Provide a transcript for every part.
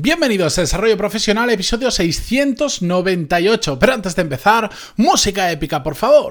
Bienvenidos a Desarrollo Profesional, episodio 698. Pero antes de empezar, música épica, por favor.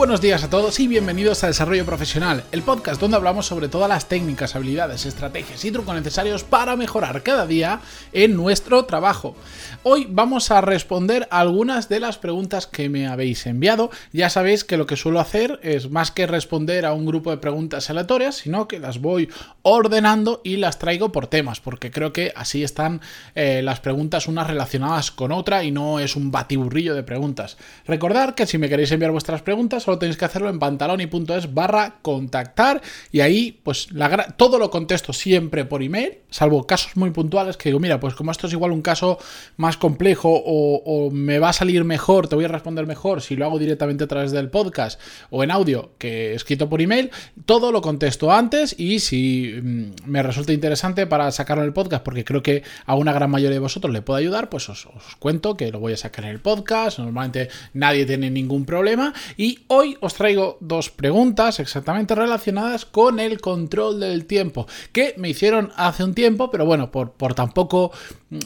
Buenos días a todos y bienvenidos a Desarrollo Profesional, el podcast donde hablamos sobre todas las técnicas, habilidades, estrategias y trucos necesarios para mejorar cada día en nuestro trabajo. Hoy vamos a responder algunas de las preguntas que me habéis enviado. Ya sabéis que lo que suelo hacer es más que responder a un grupo de preguntas aleatorias, sino que las voy ordenando y las traigo por temas, porque creo que así están eh, las preguntas unas relacionadas con otra y no es un batiburrillo de preguntas. Recordad que si me queréis enviar vuestras preguntas, solo tenéis que hacerlo en pantaloni.es barra contactar y ahí pues todo lo contesto siempre por email, salvo casos muy puntuales que digo, mira, pues como esto es igual un caso más complejo o, me va a salir mejor, te voy a responder mejor si lo hago directamente a través del podcast o en audio que escrito por email, todo lo contesto antes y si mm, me resulta interesante para sacarlo en el podcast, porque creo que a una gran mayoría de vosotros le puedo ayudar, pues os, os cuento que lo voy a sacar en el podcast, normalmente nadie tiene ningún problema y hoy os traigo dos preguntas exactamente relacionadas con el control del tiempo que me hicieron hace un tiempo, pero bueno, por, por tampoco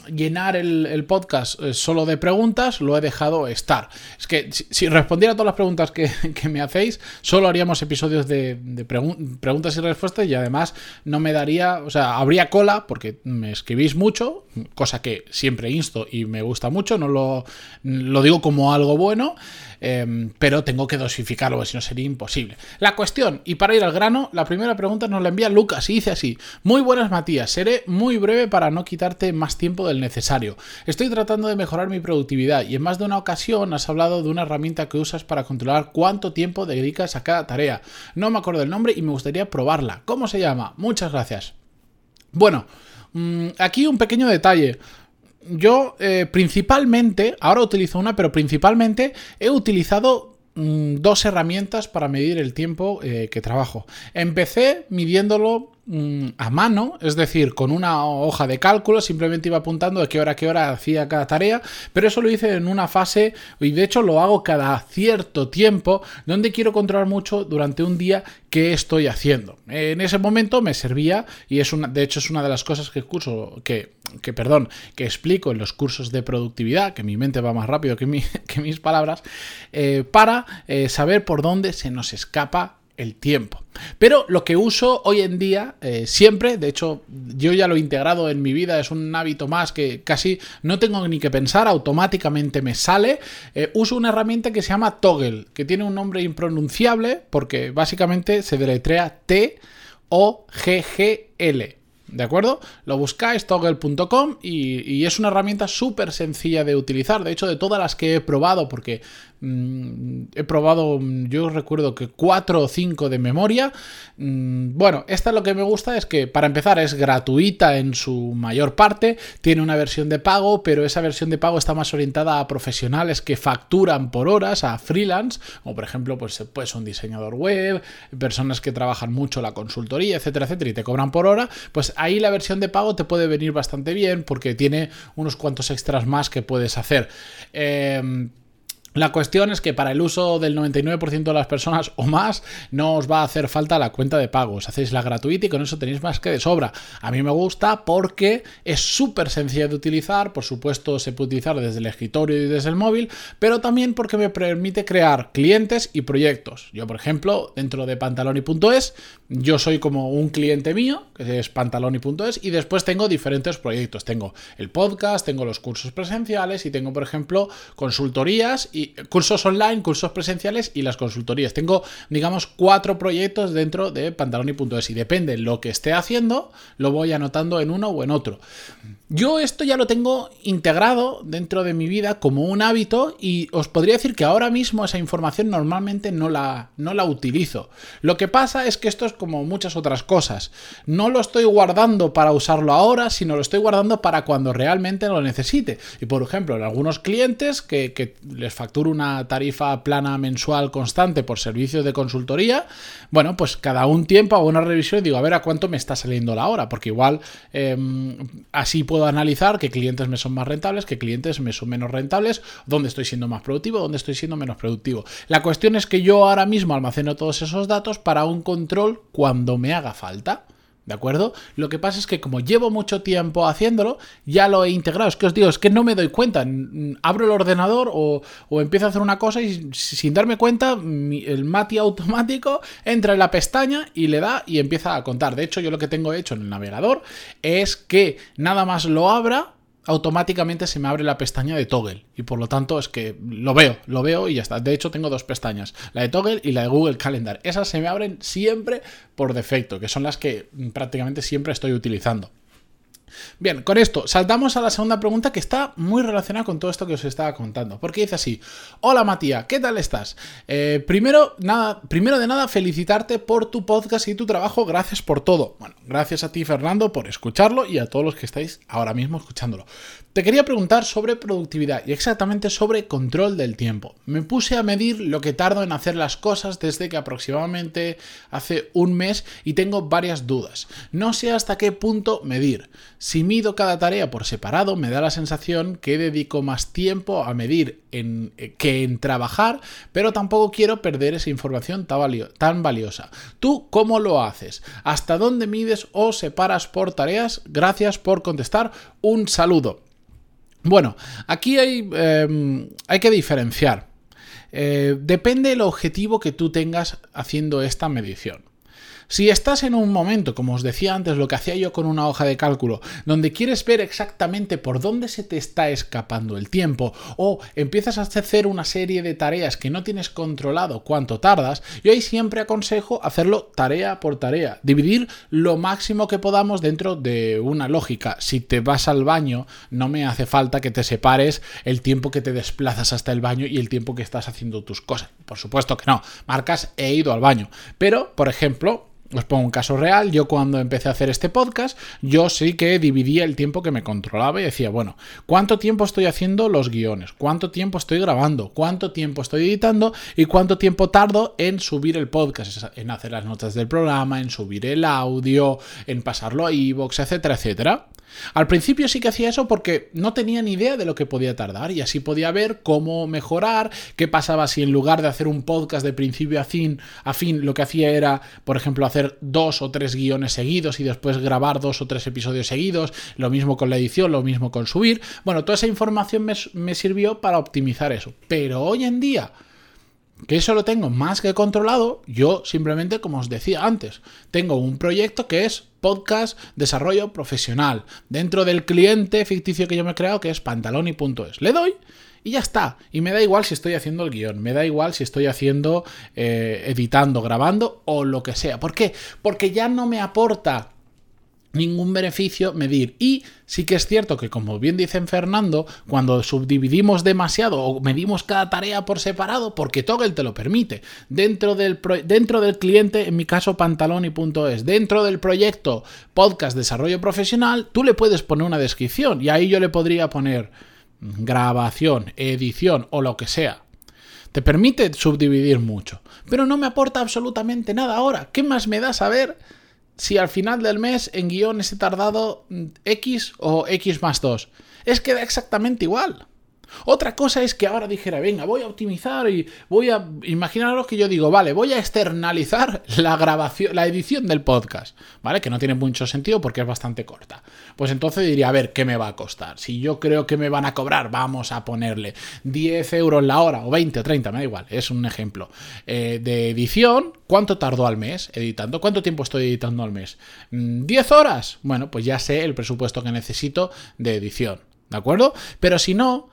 llenar el, podcast eh, solo de preguntas, lo he dejado estar. Es que si, respondiera a todas las preguntas que, me hacéis, solo haríamos episodios de, preguntas y respuestas y además no me daría, o sea, habría cola porque me escribís mucho, cosa que siempre insto y me gusta mucho, no lo, lo digo como algo bueno. Em, pero tengo que dosificarlo, si no sería imposible. La cuestión, y para ir al grano, la primera pregunta nos la envía Lucas y dice así: Muy buenas, Matías, seré muy breve para no quitarte más tiempo del necesario. Estoy tratando de mejorar mi productividad y en más de una ocasión has hablado de una herramienta que usas para controlar cuánto tiempo dedicas a cada tarea. No me acuerdo el nombre y me gustaría probarla. ¿Cómo se llama? Muchas gracias. Bueno, mm, aquí un pequeño detalle yo eh, principalmente, ahora utilizo una, pero principalmente he utilizado mm, dos herramientas para medir el tiempo eh, que trabajo. Empecé midiéndolo Mm, a mano, es decir, con una hoja de cálculo, simplemente iba apuntando de qué hora qué hora hacía cada tarea, pero eso lo hice en una fase, y de hecho lo hago cada cierto tiempo, donde quiero controlar mucho durante un día qué estoy haciendo. En ese momento me servía, y es una, de hecho es una de las cosas que curso, que, que perdón, que explico en los cursos de productividad, que mi mente va más rápido que, que mis palabras, eh, para eh, saber por dónde se nos escapa el tiempo. Pero lo que uso hoy en día, eh, siempre, de hecho yo ya lo he integrado en mi vida, es un hábito más que casi no tengo ni que pensar, automáticamente me sale, eh, uso una herramienta que se llama Toggle, que tiene un nombre impronunciable porque básicamente se deletrea T O G G L. ¿De acuerdo? Lo buscáis, toggle.com y, es una herramienta súper sencilla de utilizar. De hecho, de todas las que he probado, porque Mm, he probado, mm, yo recuerdo que 4 o 5 de memoria. Mm, bueno, esta lo que me gusta es que para empezar es gratuita en su mayor parte, tiene una versión de pago, pero esa versión de pago está más orientada a profesionales que facturan por horas, a freelance, o por ejemplo, pues, pues un diseñador web, personas que trabajan mucho la consultoría, etcétera, etcétera, y te cobran por hora, pues ahí la versión de pago te puede venir bastante bien porque tiene unos cuantos extras más que puedes hacer. Eh, la cuestión es que para el uso del 99% de las personas o más no os va a hacer falta la cuenta de pagos. Hacéis la gratuita y con eso tenéis más que de sobra. A mí me gusta porque es súper sencilla de utilizar. Por supuesto se puede utilizar desde el escritorio y desde el móvil, pero también porque me permite crear clientes y proyectos. Yo, por ejemplo, dentro de pantaloni.es, yo soy como un cliente mío, que es pantaloni.es, y después tengo diferentes proyectos. Tengo el podcast, tengo los cursos presenciales y tengo, por ejemplo, consultorías y cursos online, cursos presenciales y las consultorías. Tengo, digamos, cuatro proyectos dentro de pantaloni.es y depende lo que esté haciendo, lo voy anotando en uno o en otro. Yo esto ya lo tengo integrado dentro de mi vida como un hábito y os podría decir que ahora mismo esa información normalmente no la, no la utilizo. Lo que pasa es que esto es como muchas otras cosas. No lo estoy guardando para usarlo ahora, sino lo estoy guardando para cuando realmente lo necesite. Y por ejemplo, en algunos clientes que, que les facturan una tarifa plana mensual constante por servicios de consultoría, bueno, pues cada un tiempo hago una revisión y digo, a ver a cuánto me está saliendo la hora, porque igual em, así puedo analizar qué clientes me son más rentables, qué clientes me son menos rentables, dónde estoy siendo más productivo, dónde estoy siendo menos productivo. La cuestión es que yo ahora mismo almaceno todos esos datos para un control cuando me haga falta. ¿De acuerdo? Lo que pasa es que como llevo mucho tiempo haciéndolo, ya lo he integrado. Es que os digo, es que no me doy cuenta. Abro el ordenador o, empiezo a hacer una cosa y sin darme cuenta, el Mati automático entra en la pestaña y le da y empieza a contar. De hecho, yo lo que tengo hecho en el navegador es que nada más lo abra, automáticamente se me abre la pestaña de toggle y por lo tanto es que lo veo, lo veo y ya está. De hecho tengo dos pestañas, la de toggle y la de Google Calendar. Esas se me abren siempre por defecto, que son las que prácticamente siempre estoy utilizando. Bien, con esto saltamos a la segunda pregunta que está muy relacionada con todo esto que os estaba contando. Porque dice así: Hola Matías, ¿qué tal estás? Eh, primero, nada, primero de nada, felicitarte por tu podcast y tu trabajo. Gracias por todo. Bueno, gracias a ti, Fernando, por escucharlo y a todos los que estáis ahora mismo escuchándolo. Te quería preguntar sobre productividad y exactamente sobre control del tiempo. Me puse a medir lo que tardo en hacer las cosas desde que aproximadamente hace un mes y tengo varias dudas. No sé hasta qué punto medir. Si mido cada tarea por separado, me da la sensación que dedico más tiempo a medir en, eh, que en trabajar, pero tampoco quiero perder esa información tan valiosa. ¿Tú cómo lo haces? ¿Hasta dónde mides o separas por tareas? Gracias por contestar. Un saludo. Bueno, aquí hay, em, hay que diferenciar. Eh, depende del objetivo que tú tengas haciendo esta medición. Si estás en un momento, como os decía antes, lo que hacía yo con una hoja de cálculo, donde quieres ver exactamente por dónde se te está escapando el tiempo, o empiezas a hacer una serie de tareas que no tienes controlado cuánto tardas, yo ahí siempre aconsejo hacerlo tarea por tarea, dividir lo máximo que podamos dentro de una lógica. Si te vas al baño, no me hace falta que te separes el tiempo que te desplazas hasta el baño y el tiempo que estás haciendo tus cosas. Por supuesto que no, marcas he ido al baño. Pero, por ejemplo, os pongo un caso real, yo cuando empecé a hacer este podcast, yo sí que dividía el tiempo que me controlaba y decía, bueno, ¿cuánto tiempo estoy haciendo los guiones? ¿Cuánto tiempo estoy grabando? ¿Cuánto tiempo estoy editando? ¿Y cuánto tiempo tardo en subir el podcast? En hacer las notas del programa, en subir el audio, en pasarlo a iVoox, etcétera, etcétera. Al principio sí que hacía eso porque no tenía ni idea de lo que podía tardar y así podía ver cómo mejorar, qué pasaba si en lugar de hacer un podcast de principio a fin, a fin lo que hacía era, por ejemplo, hacer dos o tres guiones seguidos y después grabar dos o tres episodios seguidos, lo mismo con la edición, lo mismo con subir. Bueno, toda esa información me, me sirvió para optimizar eso. Pero hoy en día que eso lo tengo más que controlado, yo simplemente, como os decía antes, tengo un proyecto que es podcast desarrollo profesional dentro del cliente ficticio que yo me he creado que es pantaloni.es. Le doy y ya está. Y me da igual si estoy haciendo el guion, me da igual si estoy haciendo, eh, editando, grabando o lo que sea. ¿Por qué? Porque ya no me aporta ningún beneficio medir. Y sí que es cierto que, como bien dice Fernando, cuando subdividimos demasiado o medimos cada tarea por separado, porque Toggle te lo permite, dentro del, dentro del cliente, en mi caso pantaloni.es, dentro del proyecto podcast desarrollo profesional, tú le puedes poner una descripción y ahí yo le podría poner grabación, edición o lo que sea. Te permite subdividir mucho, pero no me aporta absolutamente nada ahora. ¿Qué más me da saber? Si al final del mes en guiones he tardado X o X más 2. Es que da exactamente igual. Otra cosa es que ahora dijera, venga, voy a optimizar y voy a. Imaginaros que yo digo, vale, voy a externalizar la grabación, la edición del podcast, ¿vale? Que no tiene mucho sentido porque es bastante corta. Pues entonces diría, a ver, ¿qué me va a costar? Si yo creo que me van a cobrar, vamos a ponerle 10 euros la hora, o 20 o 30, me da igual, es un ejemplo. Eh, de edición, ¿cuánto tardó al mes editando? ¿Cuánto tiempo estoy editando al mes? ¿10 horas? Bueno, pues ya sé el presupuesto que necesito de edición. ¿De acuerdo? Pero si no,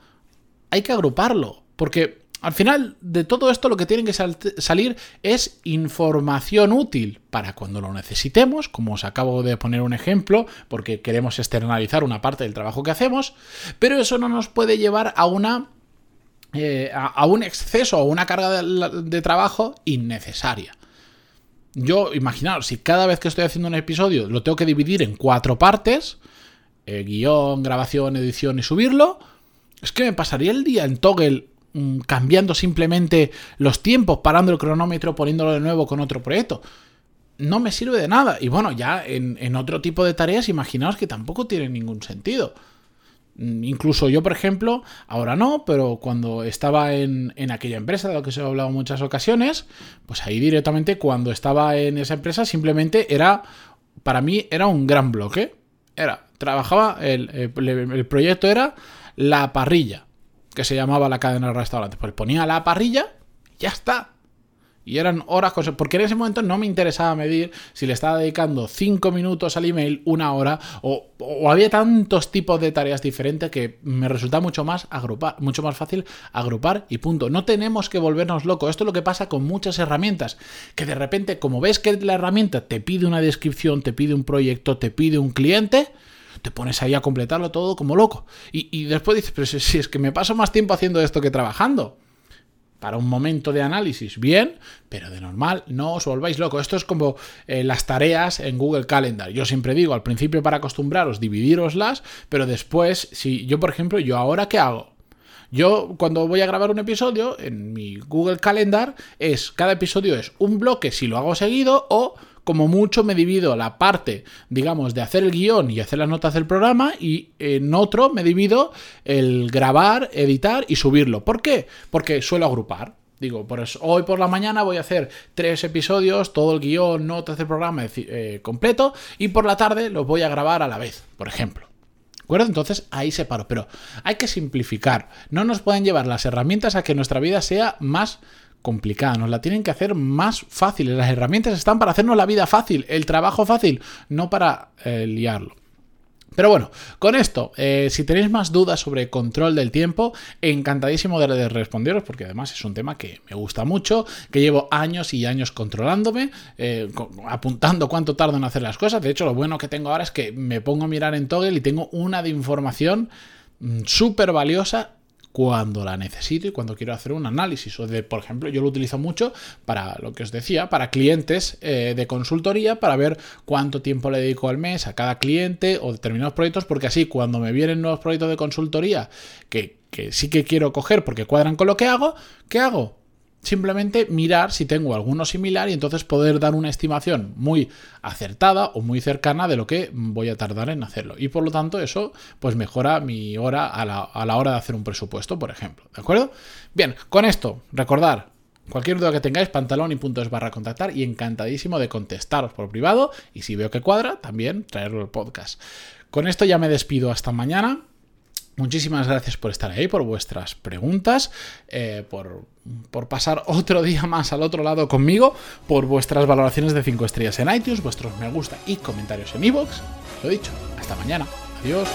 hay que agruparlo, porque al final de todo esto lo que tiene que salir es información útil para cuando lo necesitemos, como os acabo de poner un ejemplo, porque queremos externalizar una parte del trabajo que hacemos, pero eso no nos puede llevar a una eh, a, un exceso o una carga de, trabajo innecesaria. Yo, imaginaos, si cada vez que estoy haciendo un episodio lo tengo que dividir en cuatro partes, eh, guion, grabación, edición y subirlo, es que me pasaría el día en Toggle mm, cambiando simplemente los tiempos, parando el cronómetro, poniéndolo de nuevo con otro proyecto. No me sirve de nada. Y bueno, ya en, otro tipo de tareas, imaginaos que tampoco tiene ningún sentido. Mm, incluso yo, por ejemplo, ahora no, pero cuando estaba en, en, aquella empresa de lo que os he hablado en muchas ocasiones, pues ahí directamente cuando estaba en esa empresa simplemente era, para mí era un gran bloque. Era, trabajaba, el, el proyecto era la parrilla, que se llamaba la cadena de restaurantes. Pues ponía la parrilla y ya está. Y eran horas, porque en ese momento no me interesaba medir si le estaba dedicando 5 minutos al email, una hora, o, había tantos tipos de tareas diferentes que me resulta mucho más agrupar, mucho más fácil agrupar y punto. No tenemos que volvernos locos. Esto es lo que pasa con muchas herramientas, que de repente, como ves que la herramienta te pide una descripción, te pide un proyecto, te pide un cliente, te pones ahí a completarlo todo como loco. Y, después dices, pero si, es que me paso más tiempo haciendo esto que trabajando. Para un momento de análisis, bien, pero de normal no os volváis locos. Esto es como eh, las tareas en Google Calendar. Yo siempre digo, al principio para acostumbraros, dividiroslas, pero después, si yo, por ejemplo, yo ahora qué hago? Yo cuando voy a grabar un episodio en mi Google Calendar es cada episodio es un bloque si lo hago seguido o como mucho me divido la parte, digamos, de hacer el guion y hacer las notas del programa y en otro me divido el grabar, editar y subirlo. ¿Por qué? Porque suelo agrupar. Digo, hoy por la mañana voy a hacer tres episodios, todo el guion, notas del programa eh, completo, y por la tarde los voy a grabar a la vez, por ejemplo. ¿De acuerdo? Entonces ahí separo. Pero hay que simplificar. No nos pueden llevar las herramientas a que nuestra vida sea más complicada, nos la tienen que hacer más fácil. Las herramientas están para hacernos la vida fácil, el trabajo fácil, no para eh, liarlo. Pero bueno, con esto, eh, si tenéis más dudas sobre control del tiempo, encantadísimo de responderos, porque además es un tema que me gusta mucho, que llevo años y años controlándome, eh, apuntando cuánto tardo en hacer las cosas. De hecho, lo bueno que tengo ahora es que me pongo a mirar en Toggle y tengo una de información mm, súper valiosa cuando la necesito y cuando quiero hacer un análisis. O de, por ejemplo, yo lo utilizo mucho para lo que os decía, para clientes eh, de consultoría, para ver cuánto tiempo le dedico al mes a cada cliente o determinados proyectos, porque así cuando me vienen nuevos proyectos de consultoría que, que sí que quiero coger porque cuadran con lo que hago, ¿qué hago? Simplemente mirar si tengo alguno similar y entonces poder dar una estimación muy acertada o muy cercana de lo que voy a tardar en hacerlo. Y por lo tanto eso pues mejora mi hora a la, hora de hacer un presupuesto, por ejemplo. ¿De acuerdo? Bien, con esto, recordar, Cualquier duda que tengáis, pantalón y puntos barra contactar y encantadísimo de contestaros por privado y si veo que cuadra, también traerlo al podcast. Con esto ya me despido hasta mañana. Muchísimas gracias por estar ahí, por vuestras preguntas, eh, por, por, pasar otro día más al otro lado conmigo, por vuestras valoraciones de 5 estrellas en iTunes, vuestros me gusta y comentarios en iVoox. Lo dicho, hasta mañana. Adiós.